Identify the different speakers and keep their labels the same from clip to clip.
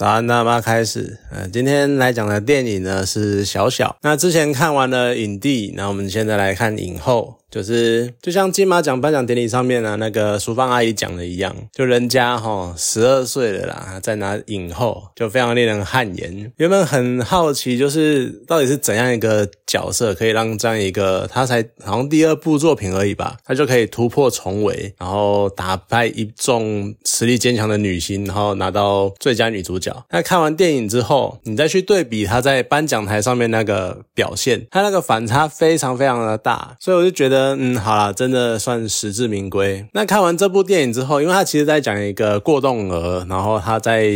Speaker 1: 早安，大妈开始。呃，今天来讲的电影呢是小小。那之前看完了影帝，那我们现在来看影后。就是就像金马奖颁奖典礼上面呢，那个淑芳阿姨讲的一样，就人家哈十二岁了啦，在拿影后，就非常令人汗颜。原本很好奇，就是到底是怎样一个角色，可以让这样一个她才好像第二部作品而已吧，她就可以突破重围，然后打败一众实力坚强的女星，然后拿到最佳女主角。那看完电影之后，你再去对比她在颁奖台上面那个表现，她那个反差非常非常的大，所以我就觉得。嗯，好了，真的算实至名归。那看完这部电影之后，因为他其实在讲一个过动儿，然后他在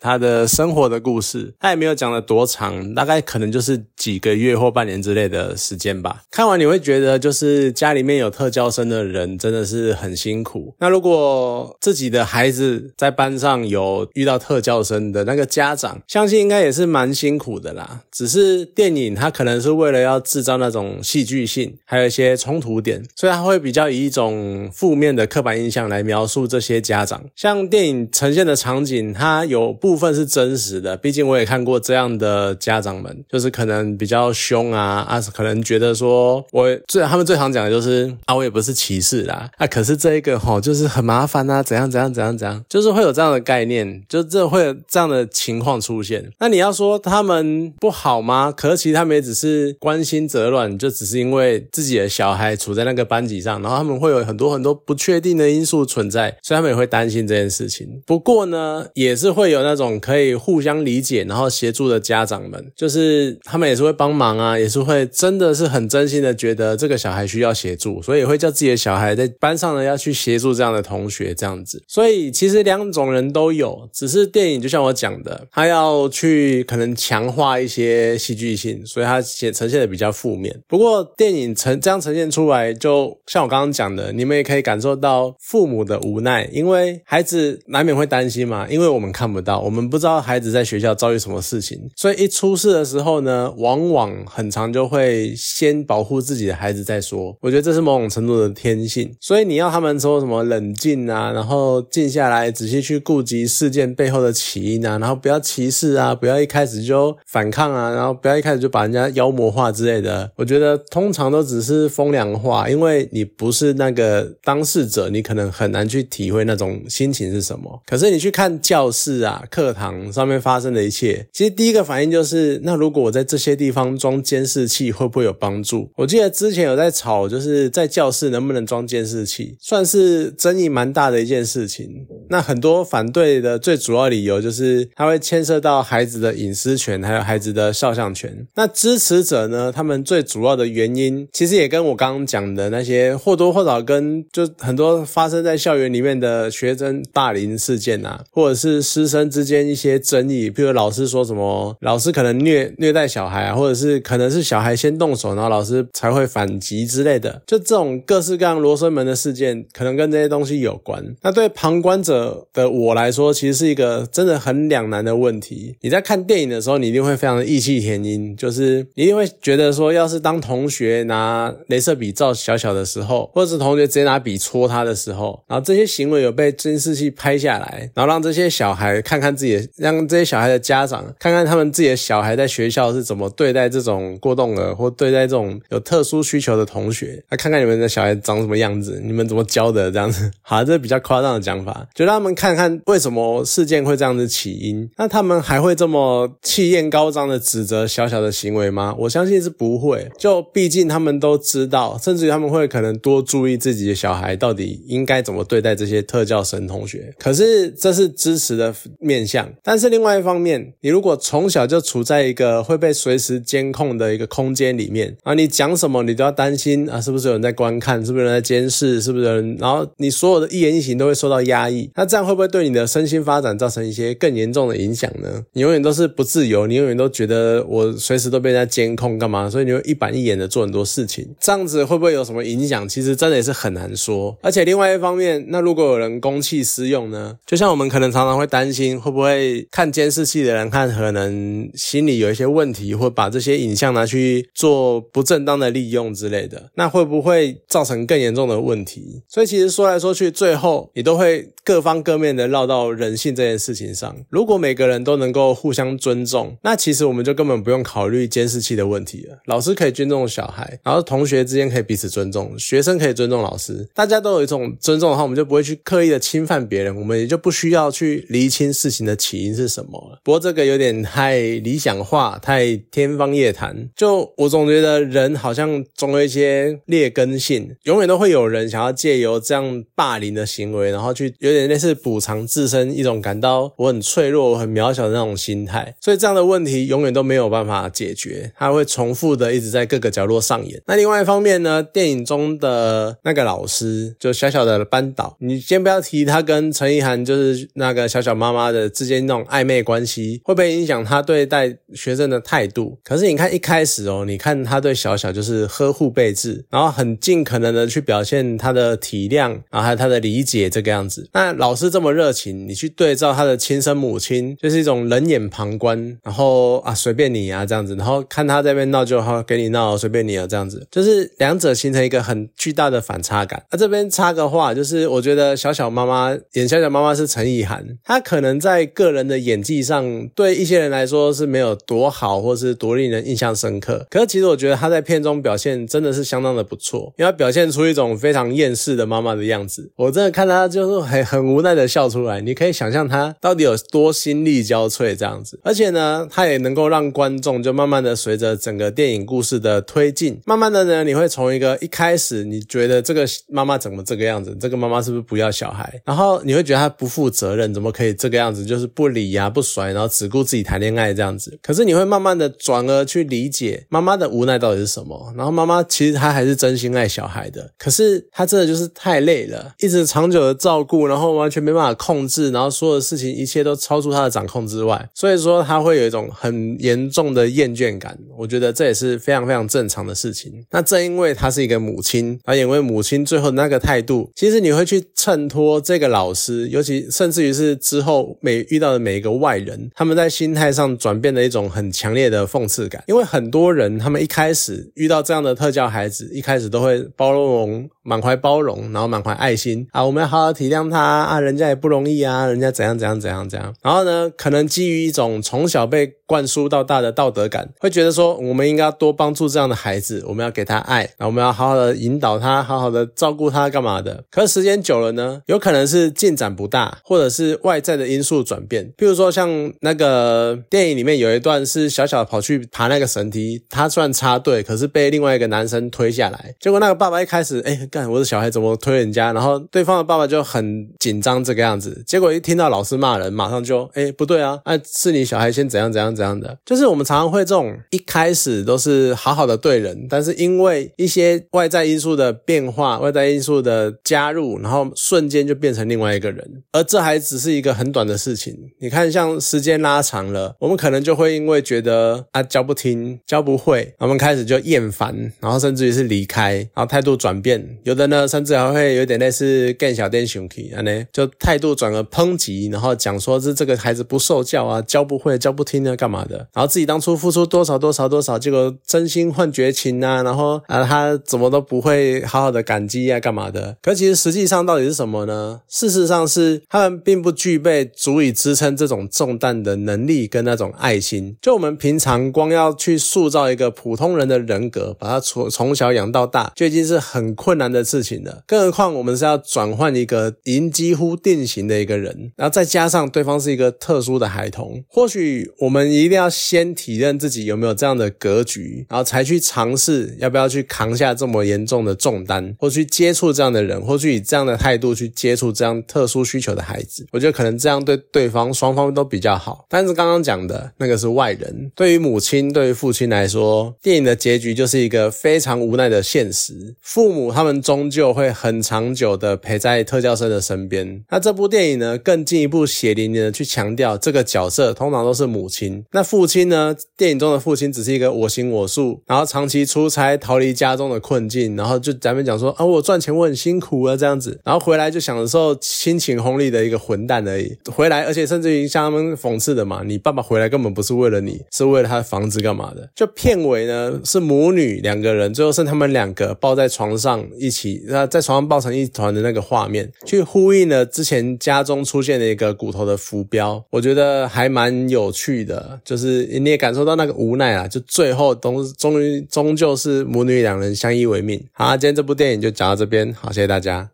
Speaker 1: 他的生活的故事，他也没有讲的多长，大概可能就是几个月或半年之类的时间吧。看完你会觉得，就是家里面有特教生的人真的是很辛苦。那如果自己的孩子在班上有遇到特教生的那个家长，相信应该也是蛮辛苦的啦。只是电影它可能是为了要制造那种戏剧性，还有一些冲突。古典，所以他会比较以一种负面的刻板印象来描述这些家长。像电影呈现的场景，它有部分是真实的，毕竟我也看过这样的家长们，就是可能比较凶啊啊，可能觉得说我最他们最常讲的就是啊，我也不是歧视啦啊，可是这一个哈就是很麻烦啊，怎样怎样怎样怎样，就是会有这样的概念，就这会有这样的情况出现。那你要说他们不好吗？可是其实他们也只是关心则乱，就只是因为自己的小孩。处在那个班级上，然后他们会有很多很多不确定的因素存在，所以他们也会担心这件事情。不过呢，也是会有那种可以互相理解，然后协助的家长们，就是他们也是会帮忙啊，也是会真的是很真心的觉得这个小孩需要协助，所以也会叫自己的小孩在班上呢要去协助这样的同学这样子。所以其实两种人都有，只是电影就像我讲的，他要去可能强化一些戏剧性，所以他显呈现的比较负面。不过电影呈这样呈现出。来，就像我刚刚讲的，你们也可以感受到父母的无奈，因为孩子难免会担心嘛，因为我们看不到，我们不知道孩子在学校遭遇什么事情，所以一出事的时候呢，往往很长就会先保护自己的孩子再说。我觉得这是某种程度的天性，所以你要他们说什么冷静啊，然后静下来，仔细去顾及事件背后的起因啊，然后不要歧视啊，不要一开始就反抗啊，然后不要一开始就把人家妖魔化之类的。我觉得通常都只是风凉。话，因为你不是那个当事者，你可能很难去体会那种心情是什么。可是你去看教室啊、课堂上面发生的一切，其实第一个反应就是：那如果我在这些地方装监视器，会不会有帮助？我记得之前有在吵，就是在教室能不能装监视器，算是争议蛮大的一件事情。那很多反对的最主要理由就是，它会牵涉到孩子的隐私权，还有孩子的肖像权。那支持者呢，他们最主要的原因，其实也跟我刚。讲的那些或多或少跟就很多发生在校园里面的学生霸凌事件啊，或者是师生之间一些争议，比如老师说什么，老师可能虐虐待小孩啊，或者是可能是小孩先动手，然后老师才会反击之类的，就这种各式各样罗生门的事件，可能跟这些东西有关。那对旁观者的我来说，其实是一个真的很两难的问题。你在看电影的时候，你一定会非常的义气填膺，就是一定会觉得说，要是当同学拿镭射笔。照小小的时候，或者是同学直接拿笔戳他的时候，然后这些行为有被监视器拍下来，然后让这些小孩看看自己的，让这些小孩的家长看看他们自己的小孩在学校是怎么对待这种过动儿或对待这种有特殊需求的同学，来看看你们的小孩长什么样子，你们怎么教的这样子。好，这是比较夸张的讲法，就让他们看看为什么事件会这样子起因。那他们还会这么气焰高涨的指责小小的行为吗？我相信是不会。就毕竟他们都知道。甚至于他们会可能多注意自己的小孩到底应该怎么对待这些特教生同学。可是这是支持的面向，但是另外一方面，你如果从小就处在一个会被随时监控的一个空间里面啊，你讲什么你都要担心啊，是不是有人在观看，是不是有人在监视，是不是有人？然后你所有的一言一行都会受到压抑，那这样会不会对你的身心发展造成一些更严重的影响呢？你永远都是不自由，你永远都觉得我随时都被人家监控干嘛？所以你会一板一眼的做很多事情，这样子。会不会有什么影响？其实真的也是很难说。而且另外一方面，那如果有人公器私用呢？就像我们可能常常会担心，会不会看监视器的人看可能心里有一些问题，或把这些影像拿去做不正当的利用之类的，那会不会造成更严重的问题？所以其实说来说去，最后你都会各方各面的绕到人性这件事情上。如果每个人都能够互相尊重，那其实我们就根本不用考虑监视器的问题了。老师可以尊重小孩，然后同学之间可以以彼此尊重，学生可以尊重老师，大家都有一种尊重的话，我们就不会去刻意的侵犯别人，我们也就不需要去厘清事情的起因是什么了。不过这个有点太理想化，太天方夜谭。就我总觉得人好像总有一些劣根性，永远都会有人想要借由这样霸凌的行为，然后去有点类似补偿自身一种感到我很脆弱、我很渺小的那种心态。所以这样的问题永远都没有办法解决，它会重复的一直在各个角落上演。那另外一方面呢，电影中的那个老师就小小的班导，你先不要提他跟陈意涵就是那个小小妈妈的之间那种暧昧关系，会不会影响他对待学生的态度？可是你看一开始哦，你看他对小小就是呵护备至，然后很尽可能的去表现他的体谅，然后还有他的理解这个样子。那老师这么热情，你去对照他的亲生母亲，就是一种冷眼旁观，然后啊随便你啊这样子，然后看他这边闹就好，给你闹随便你啊这样子，就是两者形成一个很巨大的反差感。那这边插个话，就是我觉得小小妈妈演小小妈妈是陈意涵，她可能在个人的演技上，对一些人来说是没有多好，或是多令人印象深刻。可是其实我觉得她在片中表现真的是相当的不错，因为她表现出一种非常厌世的妈妈的样子。我真的看她就是很很无奈的笑出来，你可以想象她到底有多心力交瘁这样子。而且呢，她也能够让观众就慢慢的随着整个电影故事的推进，慢慢的呢，你会从一个一开始你觉得这个妈妈怎么这个样子，这个妈妈是不是不要小孩，然后你会觉得她不负责任，怎么可以这个样子，就是不理呀不甩，然后只顾自己谈恋爱这样子。可是你会慢慢的转而去理解妈妈的无奈到底是什么，然后妈妈其实她还是真心爱小孩的，可是她真的就是太累了，一直长久的照顾，然后完全没办法控制，然后所有的事情一切都超出她的掌控之外，所以说她会有一种很严重的厌倦感。我觉得这也是非常非常正常的事情。那正因为她是一个母亲，而因为母亲最后那个态度，其实你会去衬托这个老师，尤其甚至于是之后每遇到的每一个外人，他们在心态上转变的一种很强烈的讽刺感。因为很多人他们一开始遇到这样的特教孩子，一开始都会包容。满怀包容，然后满怀爱心啊，我们要好好体谅他啊，人家也不容易啊，人家怎样怎样怎样怎样。然后呢，可能基于一种从小被灌输到大的道德感，会觉得说我们应该多帮助这样的孩子，我们要给他爱，然后我们要好好的引导他，好好的照顾他，干嘛的？可是时间久了呢，有可能是进展不大，或者是外在的因素转变。譬如说像那个电影里面有一段是小小跑去爬那个绳梯，他算插队，可是被另外一个男生推下来，结果那个爸爸一开始哎。我的小孩怎么推人家？然后对方的爸爸就很紧张，这个样子。结果一听到老师骂人，马上就哎不对啊，哎是你小孩先怎样怎样怎样的。就是我们常常会这种一开始都是好好的对人，但是因为一些外在因素的变化、外在因素的加入，然后瞬间就变成另外一个人。而这还只是一个很短的事情。你看，像时间拉长了，我们可能就会因为觉得啊教不听、教不会，我们开始就厌烦，然后甚至于是离开，然后态度转变。有的呢，甚至还会有点类似更小点凶气，啊呢，就态度转而抨击，然后讲说是这个孩子不受教啊，教不会，教不听啊，干嘛的？然后自己当初付出多少多少多少，结果真心换绝情啊，然后啊他怎么都不会好好的感激啊，干嘛的？可其实实际上到底是什么呢？事实上是他们并不具备足以支撑这种重担的能力跟那种爱心。就我们平常光要去塑造一个普通人的人格，把他从从小养到大，就已经是很困难。的事情了，更何况我们是要转换一个已经几乎定型的一个人，然后再加上对方是一个特殊的孩童，或许我们一定要先体认自己有没有这样的格局，然后才去尝试要不要去扛下这么严重的重担，或去接触这样的人，或去以这样的态度去接触这样特殊需求的孩子。我觉得可能这样对对方双方都比较好。但是刚刚讲的那个是外人，对于母亲、对于父亲来说，电影的结局就是一个非常无奈的现实，父母他们。终究会很长久的陪在特教生的身边。那这部电影呢，更进一步血淋淋的去强调，这个角色通常都是母亲。那父亲呢？电影中的父亲只是一个我行我素，然后长期出差逃离家中的困境，然后就咱们讲说啊，我赚钱我很辛苦啊这样子，然后回来就享受亲情红利的一个混蛋而已。回来，而且甚至于像他们讽刺的嘛，你爸爸回来根本不是为了你，是为了他的房子干嘛的？就片尾呢是母女两个人，最后剩他们两个抱在床上一一起，那在床上抱成一团的那个画面，去呼应了之前家中出现的一个骨头的浮标，我觉得还蛮有趣的，就是你也感受到那个无奈啊，就最后终终于终究是母女两人相依为命。好，今天这部电影就讲到这边，好，谢谢大家。